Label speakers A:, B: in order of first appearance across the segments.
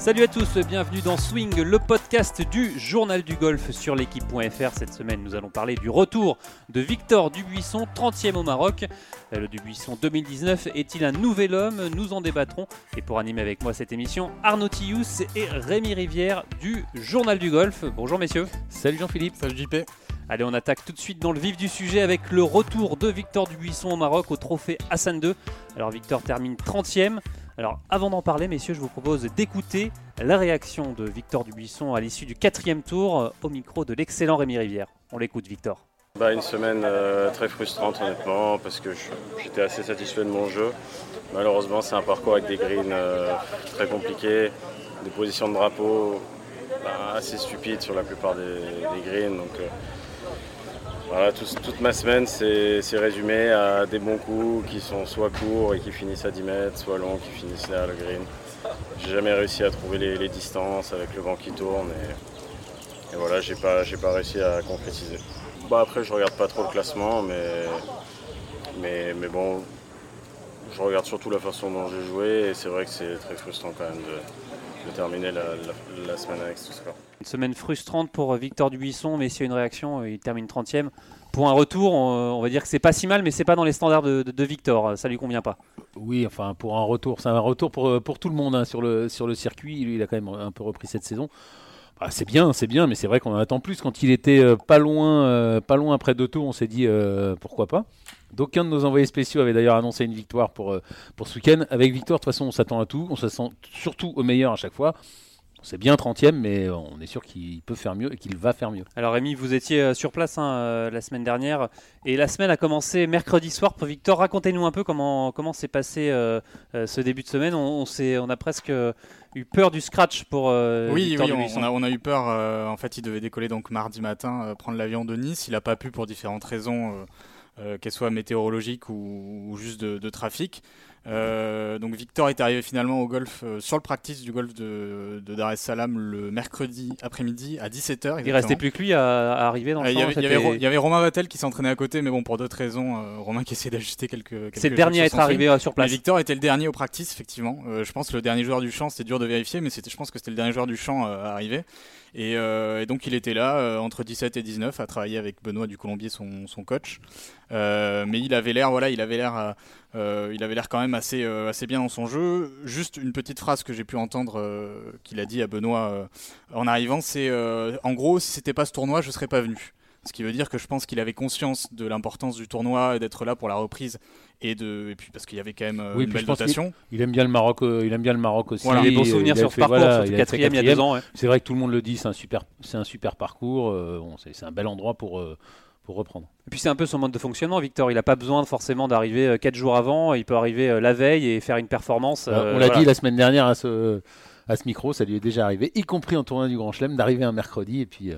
A: Salut à tous, bienvenue dans Swing, le podcast du journal du golf sur l'équipe.fr. Cette semaine, nous allons parler du retour de Victor Dubuisson, 30e au Maroc. Le Dubuisson 2019 est-il un nouvel homme? Nous en débattrons. Et pour animer avec moi cette émission, Arnaud Tillous et Rémi Rivière du journal du golf. Bonjour messieurs.
B: Salut Jean-Philippe.
C: Salut JP.
A: Allez, on attaque tout de suite dans le vif du sujet avec le retour de Victor Dubuisson au Maroc au trophée Hassan II. Alors Victor termine 30e. Alors avant d'en parler, messieurs, je vous propose d'écouter la réaction de Victor Dubuisson à l'issue du quatrième tour euh, au micro de l'excellent Rémi Rivière. On l'écoute, Victor.
D: Bah, une semaine euh, très frustrante honnêtement parce que j'étais assez satisfait de mon jeu. Malheureusement c'est un parcours avec des greens euh, très compliqués, des positions de drapeau bah, assez stupides sur la plupart des, greens. Donc, voilà, toute ma semaine, c'est résumé à des bons coups qui sont soit courts et qui finissent à 10 mètres, soit longs qui finissent à le green. J'ai jamais réussi à trouver les, distances avec le vent qui tourne et, voilà, j'ai pas, pas réussi à concrétiser. Bah après, je regarde pas trop le classement, mais, mais, mais bon, je regarde surtout la façon dont j'ai joué et c'est vrai que c'est très frustrant quand même de, terminer la, semaine avec ce score.
A: Une semaine frustrante pour Victor Dubuisson, mais s'il y a une réaction, il termine 30e. Pour un retour, on, va dire que c'est pas si mal, mais c'est pas dans les standards de, Victor. Ça lui convient pas.
B: Oui, enfin pour un retour, c'est un retour pour, pour tout le monde hein, sur, le, sur le circuit. Lui, il a quand même un peu repris cette saison. Bah, c'est bien, c'est bien, mais c'est vrai qu'on en attend plus. Quand il était euh, pas loin, euh, pas loin après deux tours, on s'est dit euh, pourquoi pas. D'aucuns de nos envoyés spéciaux avaient d'ailleurs annoncé une victoire pour, pour ce week-end. Avec victoire, de toute façon, on s'attend à tout. On s'attend surtout au meilleur à chaque fois. C'est bien 30e, mais on est sûr qu'il peut faire mieux et qu'il va faire mieux.
A: Alors Rémi, vous étiez euh, sur place hein, euh, la semaine dernière et la semaine a commencé mercredi soir pour Victor. Racontez-nous un peu comment comment s'est passé euh, ce début de semaine. On, on, on a presque eu peur du scratch pour
C: oui,
A: Victor
C: oui, on a, on a, eu peur. en fait, il devait décoller donc mardi matin, prendre l'avion de Nice. Il n'a pas pu pour différentes raisons, qu'elles soient météorologiques ou, juste de, de trafic. Euh, donc Victor est arrivé finalement au golf euh, sur le practice du golf de, Dar es Salaam le mercredi après-midi à 17h.
A: Il restait plus que lui à, arriver dans le
C: euh. Il y, avait, Romain Vatel qui s'entraînait à côté, mais bon pour d'autres raisons, Romain qui essaie d'ajuster quelques.
A: c'est le dernier à être arrivé sur place.
C: Victor était le dernier au practice effectivement. je pense que le dernier joueur du champ, c'est dur de vérifier, mais je pense que c'était le dernier joueur du champ à arriver. Et, donc il était là entre 17 et 19 à travailler avec Benoît du Colombier, son, son coach. mais il avait l'air, voilà, il avait l'air euh, il avait l'air quand même assez, euh, assez bien dans son jeu. Juste une petite phrase que j'ai pu entendre euh, qu'il a dit à Benoît en arrivant, c'est en gros, si c'était pas ce tournoi, je serais pas venu. Ce qui veut dire que je pense qu'il avait conscience de l'importance du tournoi et d'être là pour la reprise et de et puis parce qu'il y avait quand même une belle dotation.
B: Il, aime bien le Maroc, il aime bien le Maroc aussi.
A: Voilà, des bons souvenirs sur ce parcours, voilà, surtout quatrième il y a deux ans.
B: C'est vrai que tout le monde le dit, c'est un super, c'est un super parcours. Bon, c'est un bel endroit pour pour reprendre.
A: Et puis c'est un peu son mode de fonctionnement, Victor. Il n'a pas besoin forcément d'arriver 4 euh, jours avant. Il peut arriver euh, la veille et faire une performance.
B: on euh, l'a dit la semaine dernière à ce, à ce micro, ça lui est déjà arrivé, y compris en tournoi du Grand Chelem, d'arriver un mercredi et puis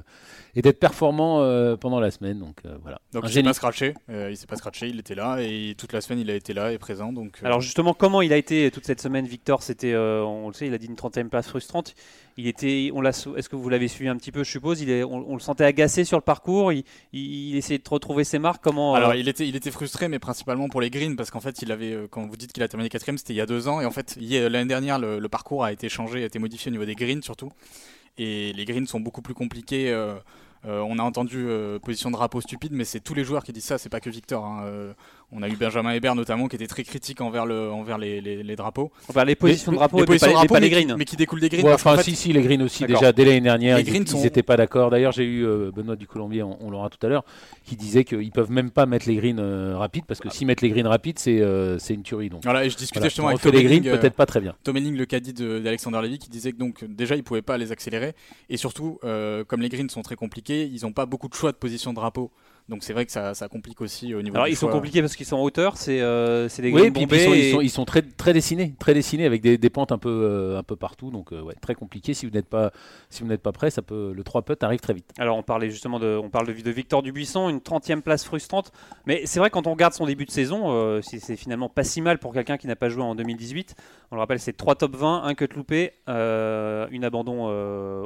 B: et d'être performant euh, pendant la semaine. Donc euh, voilà.
C: Donc il s'est pas scratché, euh, il s'est pas scratché, il était là et toute la semaine il a été là et présent. Donc.
A: Alors justement, comment il a été toute cette semaine, Victor? C'était, on le sait, il a dit une 30e place frustrante. Il était, on l'a, est-ce que vous l'avez suivi un petit peu Je suppose. Il est, on, le sentait agacé sur le parcours. Il, il, essayait de retrouver ses marques. Comment
C: Alors il était, il était frustré, mais principalement pour les greens parce qu'en fait il avait, quand vous dites qu'il a terminé quatrième, c'était il y a deux ans et en fait l'année dernière le, parcours a été changé, a été modifié au niveau des greens surtout. Et les greens sont beaucoup plus compliqués. Euh, euh, on a entendu euh, position de drapeau stupide, mais c'est tous les joueurs qui disent ça, c'est pas que Victor. Hein. On a eu Benjamin Hébert notamment qui était très critique envers, le, envers les, les, drapeaux.
A: Enfin, les positions de drapeau,
C: les,
A: positions
C: pas,
A: de drapeau,
C: mais,
A: greens.
C: mais qui découlent des greens.
B: Ouais, enfin, si, si, les greens aussi. Déjà, dès l'année dernière, les ils n'étaient pas d'accord. D'ailleurs, j'ai eu euh, Benoît du Colombier, on, l'aura tout à l'heure, qui disait qu'ils peuvent même pas mettre les greens euh, rapides parce que s'ils mettent les greens rapides, c'est euh, c'est une tuerie. Donc,
C: voilà, et je discutais justement avec
B: Tom les greens, peut-être pas très bien.
C: Tom Henning, le caddie d'Alexander Levy, qui disait que donc déjà, ils pouvaient pas les accélérer. Et surtout, comme les greens sont très compliqués, ils n'ont pas beaucoup de choix de position de drapeau. Donc c'est vrai que ça, complique aussi au niveau.
A: Alors
C: ils
A: sont compliqués parce qu'ils sont en hauteur, c'est euh, des
B: oui, puis ils, sont, ils, sont, très, très dessinés, très dessinés avec des, pentes un peu, euh, un peu partout, donc euh, ouais, très compliqué. Si vous n'êtes pas, si vous n'êtes pas prêt, ça peut, le 3 putt arrive très vite.
A: Alors on parlait justement de, on parle de, de Victor Dubuisson, une 30e place frustrante, mais c'est vrai quand on regarde son début de saison, c'est finalement pas si mal pour quelqu'un qui n'a pas joué en 2018. On le rappelle, c'est 3 top 20, un cut loupé, une abandon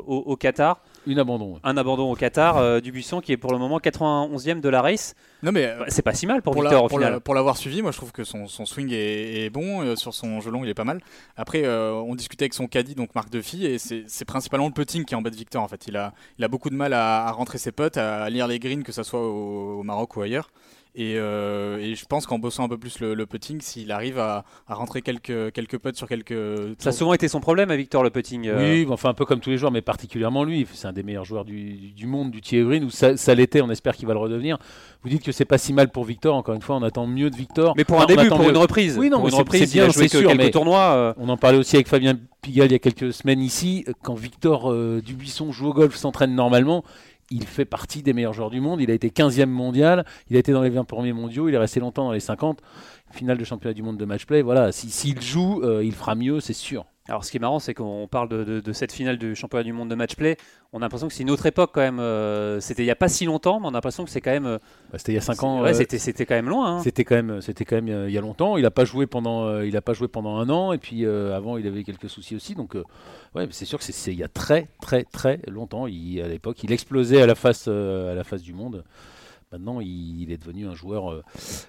A: au, au Qatar.
B: Une abandon.
A: Un abandon au Qatar, euh, Dubuisson qui est pour le moment 91e de la race.
C: Non mais
A: bah, c'est pas si mal pour,
C: pour
A: Victor
C: la,
A: au
C: pour
A: final.
C: la- pour l'avoir suivi, moi je trouve que son, son swing est, est bon, euh, sur son jeu long il est pas mal. Après, euh, on discutait avec son caddie, donc Marc Duffy, et c'est c'est principalement le putting qui embête Victor en fait. Il a, il a beaucoup de mal à, à rentrer ses putts, à lire les greens, que ce soit au, au Maroc ou ailleurs. Et, euh, et je pense qu'en bossant un peu plus le, le putting, s'il arrive à, à rentrer quelques, quelques putts sur quelques
A: Ça a souvent été son problème à Victor le putting. euh,
B: Oui, enfin un peu comme tous les joueurs, mais particulièrement lui. C'est un des meilleurs joueurs du, du monde, du Thierry Green, ou ça, ça l'était, on espère qu'il va le redevenir. Vous dites que c'est pas si mal pour Victor, encore une fois, on attend mieux de Victor.
A: Mais pour
B: Enfin,
A: un début, pour
B: mieux.
A: une reprise.
B: Oui, non,
A: pour une reprise,
B: bien, c'est sûr,
A: quelques
B: mais-
A: tournois. euh,
B: On en parlait aussi avec Fabien Pigalle il y a quelques semaines ici. Quand Victor euh, Dubuisson joue au golf, s'entraîne normalement, il fait partie des meilleurs joueurs du monde. Il a été 15e mondial, il a été dans les 20 premiers mondiaux, il est resté longtemps dans les 50. Finale de championnat du monde de match play. Voilà, si- s'il joue, euh, il fera mieux, c'est sûr.
A: Alors, ce qui est marrant, c'est qu'on parle de, de- de cette finale du championnat du monde de match play. On a l'impression que c'est une autre époque quand même. euh, c'était il n'y a pas si longtemps, mais on a l'impression que c'est quand même. euh,
B: Bah, c'était il y a 5
A: c'est-
B: ans.
A: ouais, c'était, c'était quand même loin. hein.
B: C'était quand même, c'était quand même il y a longtemps. Il n'a pas joué pendant, il a pas joué pendant un an. Et puis avant, il avait quelques soucis aussi. Donc, ouais, c'est sûr que c'est, il y a très, très, très longtemps. Il, à l'époque, il explosait à la face, à la face du monde. Maintenant, il, il est devenu un joueur euh,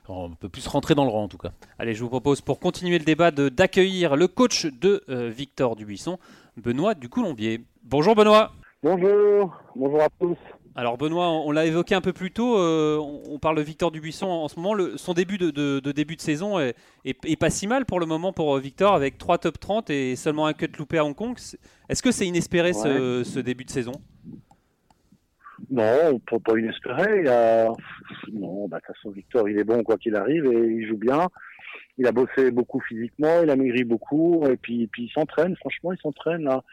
B: un peu plus rentré dans le rang en tout cas.
A: Allez, je vous propose pour continuer le débat de, d'accueillir le coach de euh, Victor Dubuisson, Benoît Ducoulombier. Bonjour Benoît.
E: Bonjour, bonjour à tous.
A: Alors Benoît, on l'a évoqué un peu plus tôt, euh, on parle de Victor Dubuisson en ce moment. Le- son début de, de- de début de saison est, est- est pas si mal pour le moment pour euh, Victor avec 3 top 30 et seulement un cut loupé à Hong Kong. Est-ce que c'est inespéré ce, ce début de saison?
E: Non, pas, pas inespéré. Non, bah, de toute façon, Victor, il est bon quoi qu'il arrive et il joue bien. Il a bossé beaucoup physiquement, il a maigri beaucoup et puis, puis il s'entraîne. Franchement, il s'entraîne là.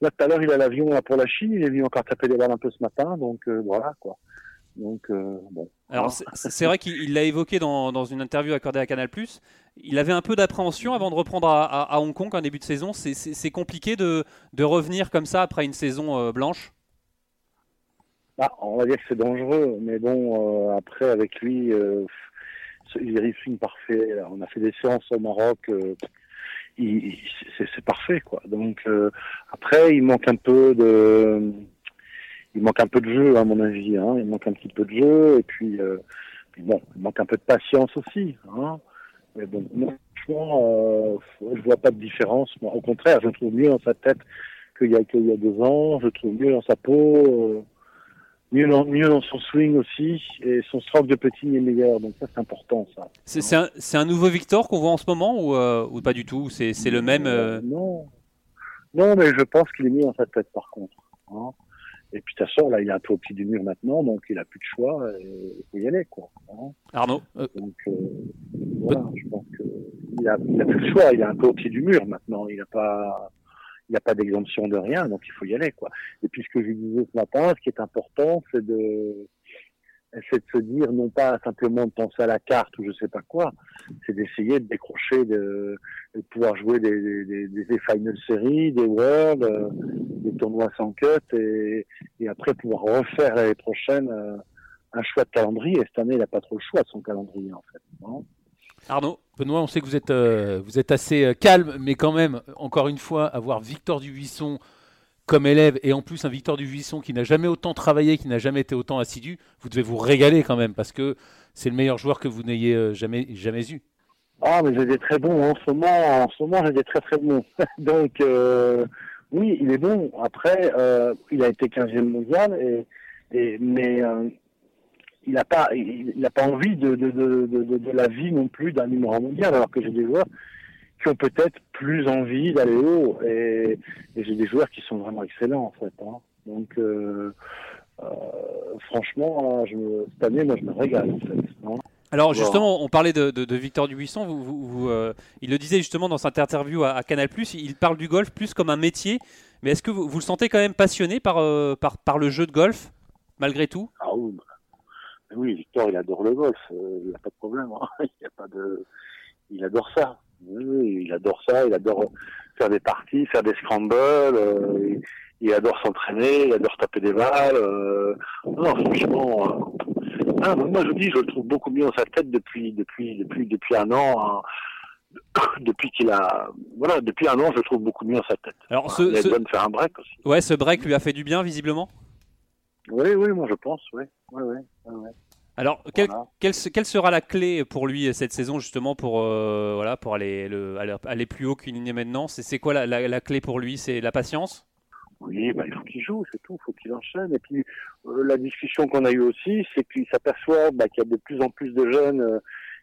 E: Là, tout à l'heure, il a l'avion là, pour la Chine. Il est venu encore taper des balles un peu ce matin, donc euh, voilà quoi. Donc euh, bon.
A: Alors c'est c'est vrai qu'il il l'a évoqué dans, dans une interview accordée à Canal+. Il avait un peu d'appréhension avant de reprendre à, à- à Hong Kong en début de saison. C'est- C'est c'est compliqué de, de revenir comme ça après une saison euh, blanche?
E: Ah, on va dire que c'est dangereux, mais bon, euh, après, avec lui, euh, il est parfait. On a fait des séances au Maroc, euh, c'est parfait, quoi. Donc, euh, après, il manque un peu de... Il manque un peu de jeu, à mon avis. Hein. Il manque un petit peu de jeu, et puis, euh, bon, il manque un peu de patience aussi. Hein. Mais bon, moi, franchement, euh, je vois pas de différence. Moi, au contraire, je trouve mieux dans sa tête qu'il y, a- qu'il y a deux ans. Je trouve mieux dans sa peau. Euh, mieux dans, mieux dans son swing aussi, et son stroke de putting est meilleur, donc ça c'est important ça.
A: C'est c'est un, c'est un nouveau Victor qu'on voit en ce moment ou, euh, ou pas du tout C'est c'est le même. euh,
E: Non, non, mais je pense qu'il est mieux dans sa tête par contre. hein. Et puis de toute façon, là, il est un peu au pied du mur maintenant, donc il a plus de choix, et il faut y aller quoi. hein.
A: Arnaud?
E: Donc euh, voilà, je pense que il a, il a plus le choix, il est un peu au pied du mur maintenant, il n'a pas il n'a pas d'exemption de rien, donc il faut y aller quoi. Et puis ce que je disais ce matin, ce qui est important, c'est de c'est de se dire non pas simplement de penser à la carte ou je sais pas quoi, c'est d'essayer de décrocher, de, pouvoir jouer des, des, final series, des worlds, euh, des tournois sans cut et, après pouvoir refaire l'année prochaine euh, un choix de calendrier. Et cette année, il n'a pas trop le choix de son calendrier en fait.
A: Arnaud
B: Benoît, on sait que vous êtes, euh, vous êtes assez euh, calme, mais quand même, encore une fois, avoir Victor Dubuisson comme élève et en plus un Victor Dubuisson qui n'a jamais autant travaillé, qui n'a jamais été autant assidu, vous devez vous régaler quand même parce que c'est le meilleur joueur que vous n'ayez euh, jamais, jamais eu.
E: Ah, mais j'ai des très bons en ce moment. En ce moment, j'ai des très très bons. Donc, euh, oui, il est bon. Après, euh, il a été 15e mondial, et, et, mais euh, il n'a pas, il, il a pas envie de, de, de, de, de- de la vie non plus d'un numéro mondial, alors que j'ai des joueurs qui ont peut-être plus envie d'aller haut. Et, et j'ai des joueurs qui sont vraiment excellents, en fait. hein. Donc, euh, euh, franchement, je me- cette année, moi, je me régale, en fait. hein.
A: Alors justement, on parlait de, de- de Victor Dubuisson. Vous, vous- vous, euh, il le disait justement dans cette interview à, à Canal+. Il parle du golf plus comme un métier. Mais est-ce que vous, le sentez quand même passionné par, euh, par, par le jeu de golf, malgré tout?
E: Ah oui, oui, Victor, il adore le golf, euh, il n'y a pas de problème. hein. Il y a pas de, il adore ça. Oui, il adore ça, il adore faire des parties, faire des scrambles. euh, il, il adore s'entraîner, il adore taper des balles. euh, non, franchement, euh, ah, moi je vous dis, je le trouve beaucoup mieux dans sa tête depuis depuis depuis depuis un an. hein. depuis qu'il a, voilà, depuis un an, je le trouve beaucoup mieux dans sa tête.
A: Alors
E: il a
A: ce-
E: besoin de faire un break aussi.
A: ouais, ce break lui a fait du bien visiblement?
E: Oui, oui, moi je pense, oui. oui, oui, oui.
A: Alors, quelle, quelle, quelle, sera la clé pour lui cette saison justement pour, euh, voilà, pour aller, le, aller, plus haut qu'une ligne maintenant? C'est quoi la, la, la, clé pour lui? C'est la patience?
E: Oui, bah, il faut qu'il joue, c'est tout, il faut qu'il enchaîne. Et puis euh, la discussion qu'on a eue aussi, c'est qu'il s'aperçoit bah, qu'il y a de plus en plus de jeunes euh,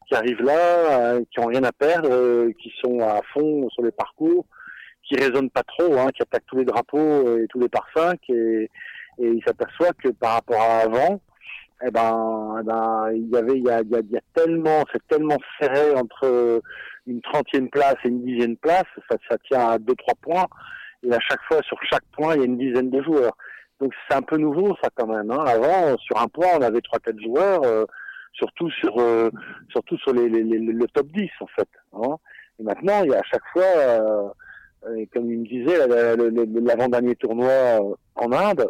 E: qui arrivent là, qui ont rien à perdre, qui sont à fond sur les parcours, qui raisonnent pas trop, hein, qui attaquent tous les drapeaux et tous les parfums, et, et il s'aperçoit que par rapport à avant, eh ben, eh ben, il y avait, il y a, il y a, tellement, c'est tellement serré entre une trentième place et une dixième place, ça, ça tient à deux trois points, et à chaque fois sur chaque point il y a une dizaine de joueurs. Donc c'est un peu nouveau ça quand même. Hein. Avant sur un point on avait trois quatre joueurs, euh, surtout sur euh, surtout sur les, les, les, le top 10 en fait. Hein. Et maintenant il y a à chaque fois, euh, comme il me disait l'avant-dernier tournoi en Inde,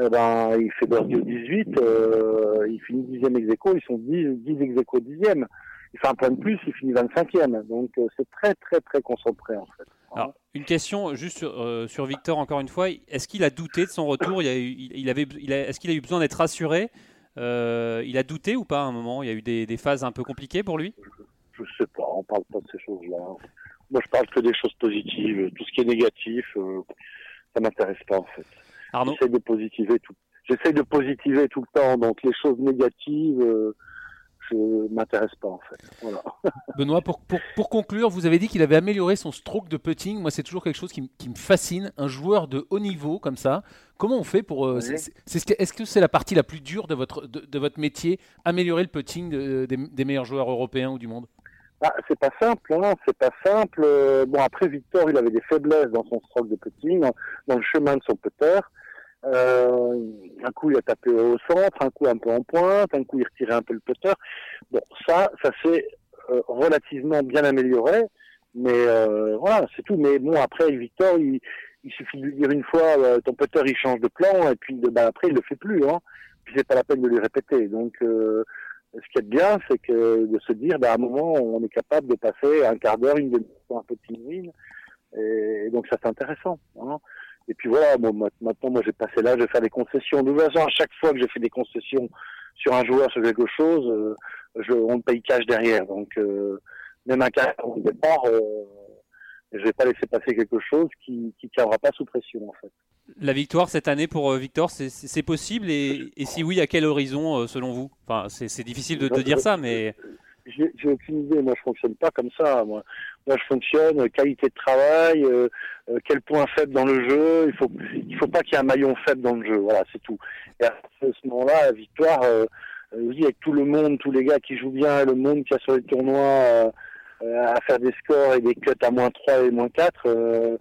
E: eh ben, il fait birdie au 18, euh, il finit 10e ex ils sont 10, 10 ex 10e. Il fait un point de plus, il finit 25e. Donc euh, c'est très très très concentré en fait.
A: Alors, une question juste sur, euh, sur Victor encore une fois. Est-ce qu'il a douté de son retour? Il, a eu, il, avait, il Est-ce qu'il a eu besoin d'être rassuré? Il a douté ou pas à un moment? Il y a eu des, des phases un peu compliquées pour lui?
E: Je, ne sais pas, on parle pas de ces choses-là. Moi je parle que des choses positives. Tout ce qui est négatif, ça m'intéresse pas en fait. J'essaie de positiver tout. J'essaie de positiver tout le temps. Donc les choses négatives, euh, je m'intéresse pas en fait. Voilà.
B: Benoît, pour, pour, pour, conclure, vous avez dit qu'il avait amélioré son stroke de putting. Moi, c'est toujours quelque chose qui, qui, me fascine. Un joueur de haut niveau comme ça, comment on fait pour euh, Est-ce que c'est la partie la plus dure de votre de, de votre métier, améliorer le putting de, des, des, meilleurs joueurs européens ou du monde?
E: Ah, c'est pas simple, hein, c'est pas simple. Bon, après Victor, il avait des faiblesses dans son stroke de putting, dans le chemin de son putter. Euh, un coup, il a tapé au centre, un coup un peu en pointe, un coup il retirait un peu le putter. Bon, ça, ça s'est euh, relativement bien amélioré, mais euh, voilà, c'est tout. Mais bon, après, Victor, il, il suffit de lui dire une fois, euh, ton putter, il change de plan, et puis bah, après, il le fait plus. Hein. Puis c'est pas la peine de lui répéter. Donc, euh, ce qui est bien, c'est que de se dire, bah, à un moment, on est capable de passer un quart d'heure, une demi-heure, un peu de et, et donc ça c'est intéressant. Hein. Et puis voilà, bon, maintenant, moi, j'ai passé je vais faire des concessions. De toute façon, à chaque fois que je fais des concessions sur un joueur, sur quelque chose, euh, je, on paye cash derrière. Donc, euh, même un cash au départ, euh, je vais pas laisser passer quelque chose qui ne tiendra pas sous pression, en fait.
A: La victoire cette année pour euh, Victor, c'est possible et, et, si oui, à quel horizon, euh, selon vous? Enfin, c'est difficile de, de dire ça, mais
E: j'ai aucune idée. Moi, je fonctionne pas comme ça. Moi, moi je fonctionne euh, qualité de travail, euh, euh, quel point faible dans le jeu. Il faut, il faut pas qu'il y ait un maillon faible dans le jeu. Voilà, c'est tout. Et à ce moment-là, la victoire, euh, oui, avec tout le monde, tous les gars qui jouent bien, le monde qui a sur les tournois à faire des scores et des cuts à moins 3 et moins 4,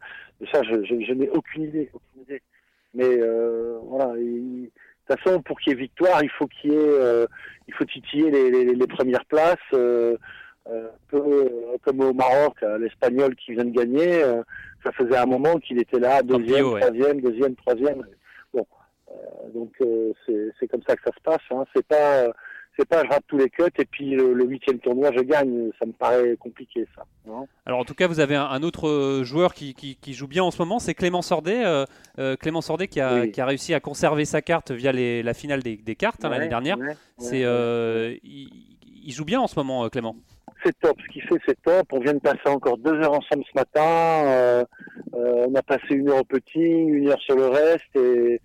E: ça, je, je, je n'ai aucune idée, aucune idée. Mais voilà. Il, de toute façon, pour qu'il y ait victoire, il faut qu'il y ait, euh, il faut titiller les, les, les premières places. Euh, euh, peu, euh, comme au Maroc, l'Espagnol qui vient de gagner, euh, ça faisait un moment qu'il était là, deuxième, troisième, deuxième, troisième. Bon, donc c'est comme ça que ça se passe. Hein. C'est pas c'est pas je rate tous les cuts et puis le huitième tournoi je gagne. Ça me paraît compliqué ça.
A: Alors en tout cas vous avez un, un autre euh, joueur qui, qui, qui, joue bien en ce moment, c'est Clément Sordet. Euh, euh, Clément Sordet qui a, oui. qui a, réussi à conserver sa carte via les, la finale des, des cartes hein, ouais, l'année dernière. Ouais, c'est euh, il, il, joue bien en ce moment Clément.
E: C'est top, ce qu'il fait c'est top. On vient de passer encore deux heures ensemble ce matin. on a passé une heure au putting, une heure sur le reste et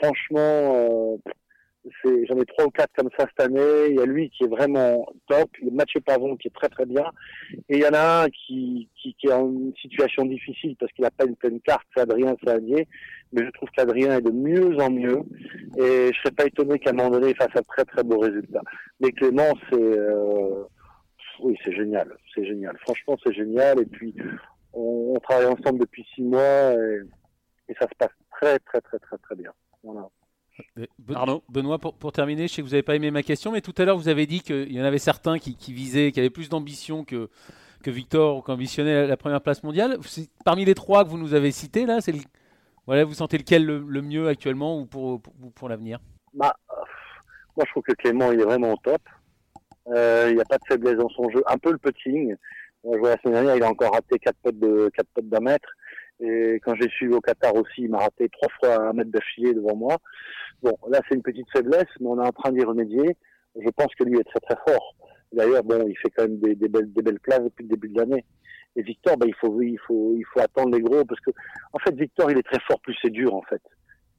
E: franchement j'en ai trois ou quatre comme ça cette année. Il y a lui qui est vraiment top, le Mathieu Pavon qui est très très bien, et il y en a un qui, qui, qui est en une situation difficile parce qu'il n'a pas une pleine carte, c'est Adrien Savanier, mais je trouve qu'Adrien est de mieux en mieux, et je serais pas étonné qu'à un moment donné il fasse un très très beau résultat. Mais Clément, c'est euh, oui, c'est génial, c'est génial. Franchement, c'est génial, et puis on, on, travaille ensemble depuis six mois et, et ça se passe très très très très très bien. Voilà.
B: Arnaud. Benoît, pour, pour, terminer, je sais que vous n'avez pas aimé ma question, mais tout à l'heure vous avez dit qu'il y en avait certains qui, qui, visaient, qui avaient plus d'ambition que, que Victor ou qui ambitionnaient la, la, première place mondiale. Parmi les trois que vous nous avez cités, là, c'est voilà, vous sentez lequel le, le, mieux actuellement ou pour, pour, pour l'avenir?
E: Bah, Moi je trouve que Clément il est vraiment au top. Euh, il n'y a pas de faiblesse dans son jeu. Un peu le putting. Je vois la semaine dernière, il a encore raté 4 potes de 4 potes d'un mètre. Et quand j'ai suivi au Qatar aussi, il m'a raté trois fois un mètre d'affilée devant moi. Bon, là, c'est une petite faiblesse, mais on est en train d'y remédier. Je pense que lui est très très fort. D'ailleurs, bon, il fait quand même des, belles, des belles places depuis le début de l'année. Et Victor, ben, il faut, il faut, il faut attendre les gros parce que, en fait, Victor, il est très fort, plus c'est dur, en fait.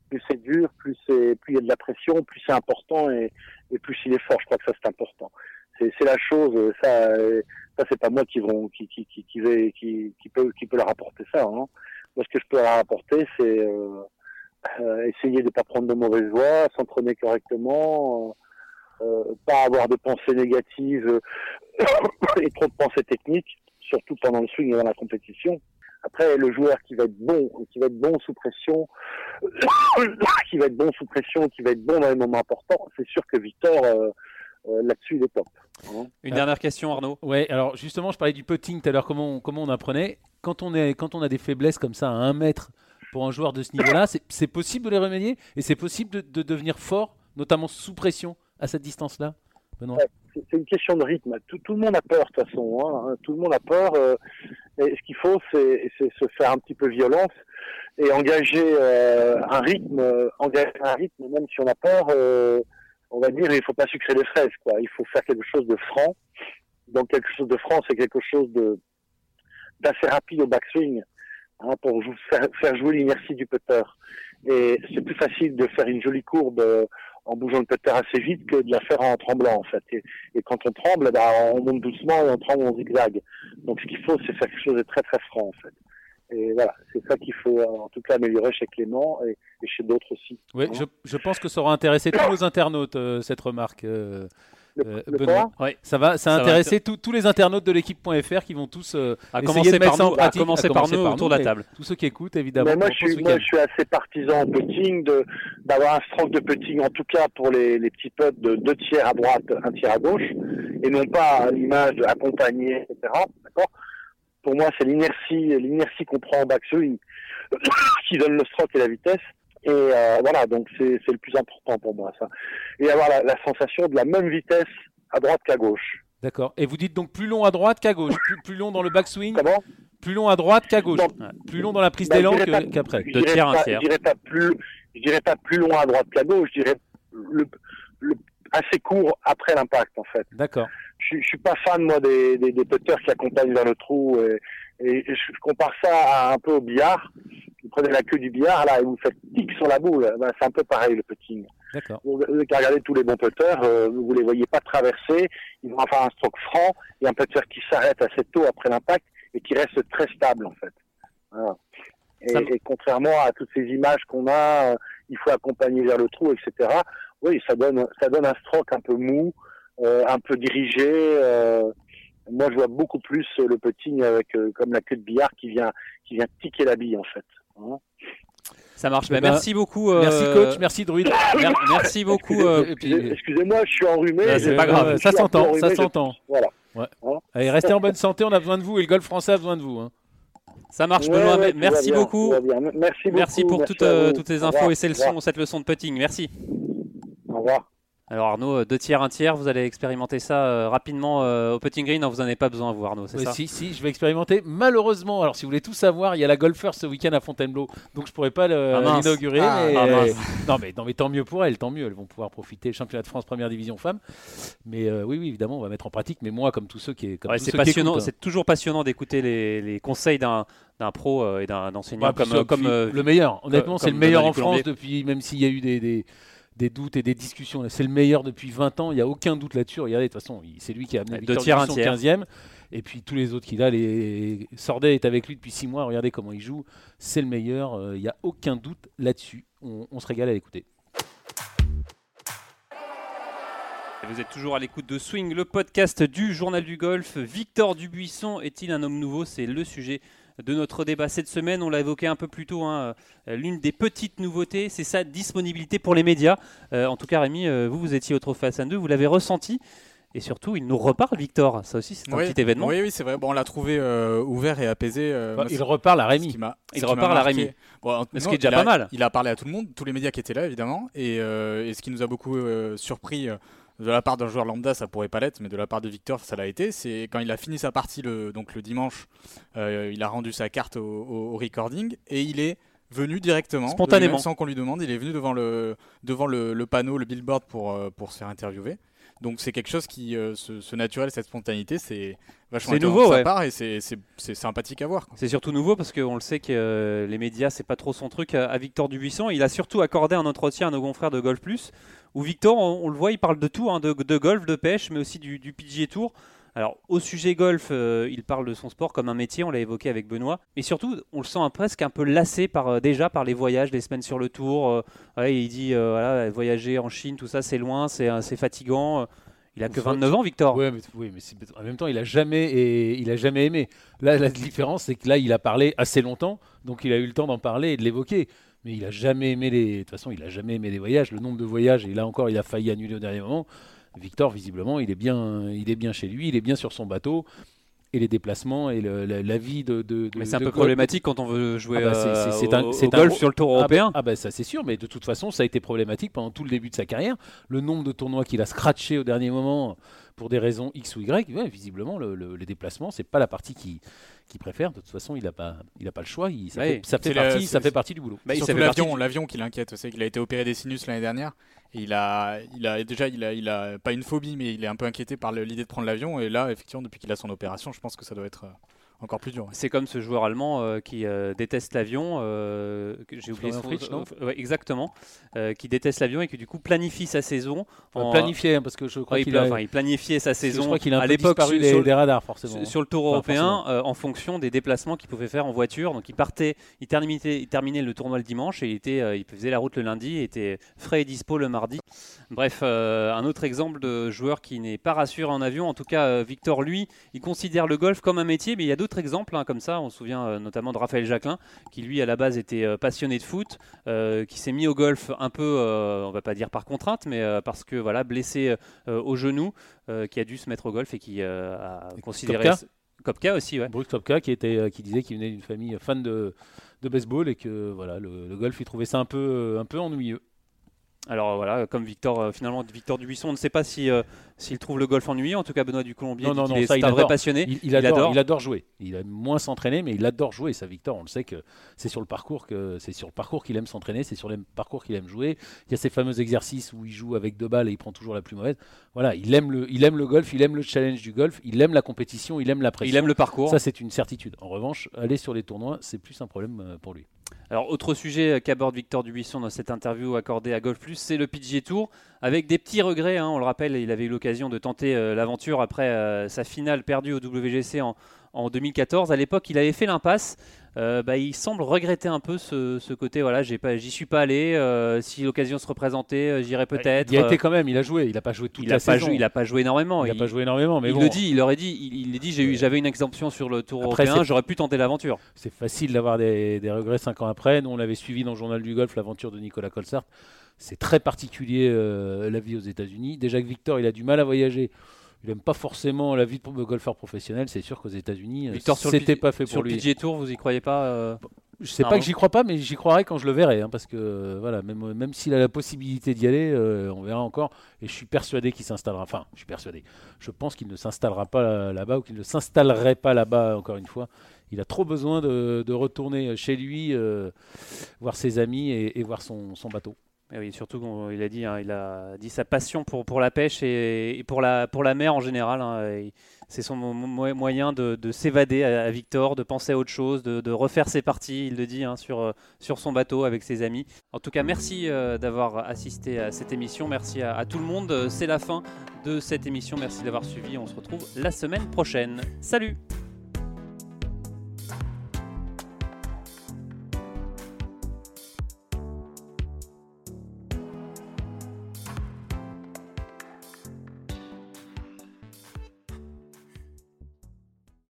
E: Plus c'est dur, plus c'est, plus il y a de la pression, plus c'est important et, et plus il est fort. Je crois que ça, c'est important. C'est, la chose, ça, euh, ça, c'est pas moi qui vont, qui, qui, qui, qui, qui, qui peut, qui peut leur apporter ça, hein. Moi, ce que je peux leur apporter, c'est, euh, euh, essayer de pas prendre de mauvaises voies, s'entraîner correctement, euh, pas avoir de pensées négatives et trop de pensées techniques, surtout pendant le swing et dans la compétition. Après, le joueur qui va être bon, qui va être bon sous pression, qui va être bon sous pression, qui va être bon dans les moments importants, c'est sûr que Victor, euh, là-dessus, il est top. hein.
A: Une dernière question, Arnaud.
B: Ouais, alors justement, je parlais du putting tout à l'heure, comment, on- comment on apprenait? Quand on, est, quand on a des faiblesses comme ça à un mètre pour un joueur de ce niveau-là, c'est c'est possible de les remédier et c'est possible de, de devenir fort, notamment sous pression, à cette distance-là? Benoît
E: Ouais. c'est une question de rythme. Tout, tout le monde a peur de toute façon. hein. Tout le monde a peur. euh, et ce qu'il faut, c'est se faire un petit peu violence et engager euh, un rythme. engager un rythme, même si on a peur. On va dire, il faut pas sucrer les fraises. Quoi. Il faut faire quelque chose de franc. Donc quelque chose de franc, c'est quelque chose de d'assez rapide au backswing hein, pour faire, jouer l'inertie du putter. Et c'est plus facile de faire une jolie courbe. euh, en bougeant le putter assez vite que de la faire en tremblant en fait. Et, et quand on tremble, bah, on monte doucement et on tremble en zigzag. Donc ce qu'il faut, c'est faire quelque chose de très très franc en fait. Et voilà, c'est ça qu'il faut euh, en tout cas améliorer chez Clément et, et chez d'autres aussi.
B: Oui, je, je pense que ça aura intéressé tous nos internautes, euh, cette remarque. euh,
E: Le,
B: euh,
E: le
B: Benoît.
A: Ouais.
B: Ça va, ça a
A: Ça va
B: intéressé tous- les internautes de l'équipe.fr qui vont tous euh,
A: À commencer
B: de mettre
A: par
B: ça en
A: nous, à
B: pratique.
A: commencer
B: À
A: par
B: commencer
A: nous
B: par
A: autour de la table.
B: Tous ceux qui écoutent, évidemment.
E: Mais moi, je suis,
B: ce
E: moi,
B: week-end.
E: je suis assez partisan en putting de d'avoir un stroke de putting, en tout cas pour les, les petits putts de deux tiers à droite, un tiers à gauche, et non pas à l'image de etc. D'accord? Pour moi, c'est l'inertie, l'inertie qu'on prend en backswing qui donne le stroke et la vitesse. Et euh, voilà, donc c'est le plus important pour moi, ça. Et avoir la, la sensation de la même vitesse à droite qu'à gauche.
B: D'accord. Et vous dites donc plus long à droite qu'à gauche, plus, plus long dans le backswing,
E: Comment?
B: Plus long à droite qu'à gauche,
E: Non.
B: Plus long dans la prise
E: Bah,
B: d'élan qu'après.
E: dirais
A: tiers,
E: pas-
A: tiers.
E: Je dirais pas plus, je dirais pas plus loin à droite qu'à gauche. Je dirais le, le- assez court après l'impact en fait.
B: D'accord.
E: Je, je suis pas fan moi des, des, des putters qui accompagnent vers le trou et, et je compare ça à, un peu au billard. Vous prenez la queue du billard là et vous faites tic sur la boule. Ben, c'est un peu pareil le putting.
B: D'accord.
E: Vous vous regarder tous les bons putters, euh, vous les voyez pas traverser. Ils vont avoir un stroke franc et un putter qui s'arrête assez tôt après l'impact et qui reste très stable en fait. Voilà. Et, contrairement à toutes ces images qu'on a, euh, il faut accompagner vers le trou, etc. Oui, ça donne, ça donne un stroke un peu mou, un peu dirigé. euh, moi, je vois beaucoup plus euh, le putting avec euh, comme la queue de billard qui vient, qui vient tiquer la bille en fait. Hein.
A: Ça marche.
B: Eh
A: Bah,
B: ben,
A: merci beaucoup. euh,
B: Merci coach, merci druide.
A: mer- merci beaucoup. euh,
E: Excusez- Excusez-moi, je suis enrhumé.
A: C'est pas grave.
B: Ça s'entend, ça s'entend.
E: Voilà.
B: Allez, restez en bonne santé, on a besoin de vous et le golf français a besoin de vous. hein.
A: ça marche,
E: Ouais,
A: Benoît.
E: ouais,
A: merci
E: bien,
A: beaucoup.
E: Merci beaucoup.
A: Merci pour toutes, euh, toutes ces infos et ces leçons, cette leçon de putting. Merci.
E: Au revoir.
A: Alors Arnaud, euh, deux tiers, un tiers, vous allez expérimenter ça euh, rapidement euh, au putting green. Non, vous n'en avez pas besoin, vous Arnaud, c'est
B: Oui,
A: ça
B: si, si, je vais expérimenter. Malheureusement, alors si vous voulez tout savoir, il y a la golfeur ce week-end à Fontainebleau, donc je pourrais pas
A: Ah,
B: l'inaugurer.
E: Ah,
B: mais,
A: ah,
B: non, mais, non, mais tant mieux pour elles, tant mieux. Elles vont pouvoir profiter du championnat de France première division femmes. Mais oui, oui, évidemment, on va mettre en pratique. Mais moi, comme tous ceux qui, comme
A: Ouais,
B: tous
A: c'est
B: ceux qui
A: passionnant,
B: hein.
A: c'est toujours passionnant d'écouter les, les conseils d'un d'un pro et d'un enseignant
B: puis
A: comme,
B: le meilleur. Honnêtement, c'est le meilleur en France depuis, même s'il y a eu des, des, des doutes et des discussions. C'est le meilleur depuis 20 ans. Il n'y a aucun doute là-dessus. Regardez, de toute façon, c'est lui qui a amené Victor
A: deux tiers, un
B: Dubuisson
A: tiers.
B: 15e. Et puis tous les autres qu'il a, les Sordet est avec lui depuis 6 mois. Regardez comment il joue. C'est le meilleur. euh, Il n'y a aucun doute là-dessus. On, on se régale à l'écouter.
A: Vous êtes toujours à l'écoute de Swing, le podcast du Journal du Golf. Victor Dubuisson est-il un homme nouveau? C'est le sujet de notre débat cette semaine. On l'a évoqué un peu plus tôt. hein, euh, L'une des petites nouveautés, c'est sa disponibilité pour les médias. Euh, en tout cas, Rémi, euh, vous, vous étiez au Trophée Hassan 2, vous l'avez ressenti. Et surtout, il nous reparle, Victor. Ça aussi, c'est un
C: Oui,
A: petit événement.
C: Oui, oui, c'est vrai. Bon, on l'a trouvé euh, ouvert et apaisé. euh,
B: Bah, il reparle à Rémi.
A: Il reparle à Rémi.
C: Bon,
A: Ce
C: non,
A: qui est déjà
C: il a-
A: pas mal.
C: Il a parlé à tout le monde, tous les médias qui étaient là, évidemment. Et, euh, et ce qui nous a beaucoup euh, surpris, euh, de la part d'un joueur lambda, ça pourrait pas l'être, mais de la part de Victor, ça l'a été. C'est quand il a fini sa partie le, donc le dimanche, euh, il a rendu sa carte au, au- au recording et il est venu directement,
A: Spontanément.
C: sans qu'on lui demande. Il est venu devant le, devant le, le panneau, le billboard pour, euh, pour se faire interviewer. Donc c'est quelque chose qui, euh, ce, ce naturel, cette spontanéité, c'est vachement
A: nouveau,
C: de sa
A: ouais.
C: part et c'est- sympathique à voir.
A: C'est surtout nouveau parce qu'on le sait que euh, les médias, c'est pas trop son truc à, à Victor Dubuisson. Il a surtout accordé un entretien à nos confrères de Golf Plus où Victor, on, on le voit, il parle de tout, hein, de, de golf, de pêche, mais aussi du, du PGA Tour. Alors, au sujet golf, euh, il parle de son sport comme un métier, on l'a évoqué avec Benoît. Mais surtout, on le sent un- presque un peu lassé par, euh, déjà par les voyages, les semaines sur le tour. euh, ouais, il dit, voilà, voyager en Chine, tout ça, c'est loin, c'est fatigant. Il a que
B: Faut-
A: 29 ans, Victor.
B: Ouais, mais, oui, mais en même temps, il a jamais, et, il a jamais aimé. Là, la différence, c'est que là, il a parlé assez longtemps, donc il a eu le temps d'en parler et de l'évoquer. Mais il a jamais aimé les. De toute façon, il a jamais aimé les voyages. Le nombre de voyages, et là encore, il a failli annuler au dernier moment. Victor, visiblement, il est bien, il est bien chez lui, il est bien sur son bateau. Et les déplacements et le- la, la vie de. de, de-
A: Mais c'est un peu
B: golf-
A: problématique quand on veut jouer
B: Ah bah, c'est-
A: euh, au-
B: un-
A: au,
B: c'est un
A: golf sur le tour
B: Ah bah-
A: européen.
B: Ah bah ça c'est sûr, mais de toute façon ça a été problématique pendant tout le début de sa carrière. Le nombre de tournois qu'il a scratché au dernier moment pour des raisons X ou Y, ouais, visiblement le- le- les déplacements c'est pas la partie qui qu'il préfère. De toute façon il a pas il a pas le choix. Il- ça,
A: Ouais.
B: fait, ça partie ça fait partie du boulot.
A: Bah,
C: Surtout l'avion,
A: du-
C: l'avion qui l'inquiète. C'est qu'il a été opéré des sinus l'année dernière. Et il a, il a déjà, il a, il a pas une phobie, mais il est un peu inquiété par l'idée de prendre l'avion. Et là, effectivement, depuis qu'il a son opération, je pense que ça doit être euh, encore plus dur. ouais.
A: C'est comme ce joueur allemand euh, qui euh, déteste l'avion. euh, J'ai oublié son
B: Fritsch, non
A: euh, ouais, exactement. euh, qui déteste l'avion et qui du coup planifie sa saison. En-
B: planifié hein, parce que je crois
A: Ouais,
B: qu'il a,
A: enfin, il planifiait sa
B: je
A: saison
B: crois qu'il a un
A: à
B: peu
A: l'époque
B: disparu
A: sur,
B: des,
A: sur-
B: des radars forcément.
A: sur- sur le Tour
B: Enfin,
A: européen euh, en fonction des déplacements qu'il pouvait faire en voiture. Donc il partait, il terminait, il terminait le tournoi le dimanche et il, était, euh, il faisait la route le lundi et était frais et dispo le mardi. Bref, euh, un autre exemple de joueur qui n'est pas rassuré en avion. En tout cas, euh, Victor, lui, il considère le golf comme un métier, mais il y a d'autres exemples hein, comme ça. On se souvient euh, notamment de Raphaël Jacquelin, qui lui à la base était euh, passionné de foot, euh, qui s'est mis au golf un peu, on va pas dire par contrainte, mais parce que voilà, blessé au genou, qui a dû se mettre au golf et qui a
B: Et
A: considéré.
B: Kopka
A: Kopka aussi, ouais.
B: Brooks Topka qui était qui disait qu'il venait d'une famille fan de, de baseball et que voilà le, le golf il trouvait ça un peu un peu ennuyeux.
A: Alors voilà, comme Victor, euh, finalement, Victor Dubuisson, on ne sait pas si, euh, s'il trouve le golf ennuyeux. En tout cas, Benoît du Colombier
B: Non, non, non,
A: est-
B: ça, il
A: un vrai passionné.
B: Il, il
A: Il
B: adore,
A: adore.
B: il adore jouer. Il aime moins s'entraîner, mais il adore jouer. Ça, Victor, on le sait que c'est sur le parcours que c'est sur le parcours qu'il aime s'entraîner, c'est sur le parcours qu'il aime jouer. Il y a ces fameux exercices où il joue avec deux balles et il prend toujours la plus mauvaise. Voilà, il aime le, il aime le golf, il aime le challenge du golf, il aime la compétition, il aime la pression.
A: Il aime le parcours.
B: Ça, c'est une certitude. En revanche, aller sur les tournois, c'est plus un problème euh, pour lui.
A: Alors, autre sujet qu'aborde Victor Dubuisson dans cette interview accordée à Golf Plus, c'est le PGA Tour, avec des petits regrets. hein. on le rappelle, il avait eu l'occasion de tenter euh, l'aventure après euh, sa finale perdue au WGC en, en 2014. À l'époque, il avait fait l'impasse. Euh, bah, il semble regretter un peu ce, ce côté. Voilà, j'ai pas, j'y suis pas allé. euh, si l'occasion se représentait, euh, j'irais peut-être.
B: Il y a été quand même, il a joué. Il n'a pas joué toute
A: il
B: la
A: a pas
B: saison.
A: joué, il a pas joué énormément.
B: Il n'a
A: Il-
B: pas joué énormément, mais
A: il
B: bon,
A: le dit, il aurait dit, il, il dit, j'ai eu, j'avais une exemption sur le Tour
B: Après,
A: européen, j'aurais pu tenter l'aventure.
B: c'est facile d'avoir des, des regrets cinq ans après. Nous, on l'avait suivi dans le journal du golf, l'aventure de Nicolas Colsart. C'est très particulier euh, la vie aux États-Unis. Déjà que Victor, il a du mal à voyager. Il n'aime pas forcément la vie de golfeur professionnel. C'est sûr qu'aux États-Unis, euh,
A: sur
B: c'était pas fait
A: Sur
B: pour
A: le
B: lui.
A: PGA Tour, vous y croyez pas euh,
B: Je sais
A: Ah
B: pas
A: bon
B: que j'y crois pas, mais j'y croirai quand je le verrai, hein, parce que voilà, même, même s'il a la possibilité d'y aller, euh, on verra encore. Et je suis persuadé qu'il s'installera. Enfin, je suis persuadé. Je pense qu'il ne s'installera pas là- là-bas ou qu'il ne s'installerait pas là-bas. Encore une fois, il a trop besoin de, de retourner chez lui, euh, voir ses amis et, et voir son, son bateau.
A: Eh oui, surtout qu'il a dit, hein, il a dit sa passion pour, pour la pêche et, et pour, la, pour la mer en général. hein, et c'est son mo- mo- moyen de, de s'évader à, Victor, de penser à autre chose, de, refaire ses parties, il le dit, hein, sur, euh, sur son bateau avec ses amis. En tout cas, merci euh, d'avoir assisté à cette émission. Merci à, tout le monde. C'est la fin de cette émission. Merci d'avoir suivi. On se retrouve la semaine prochaine. Salut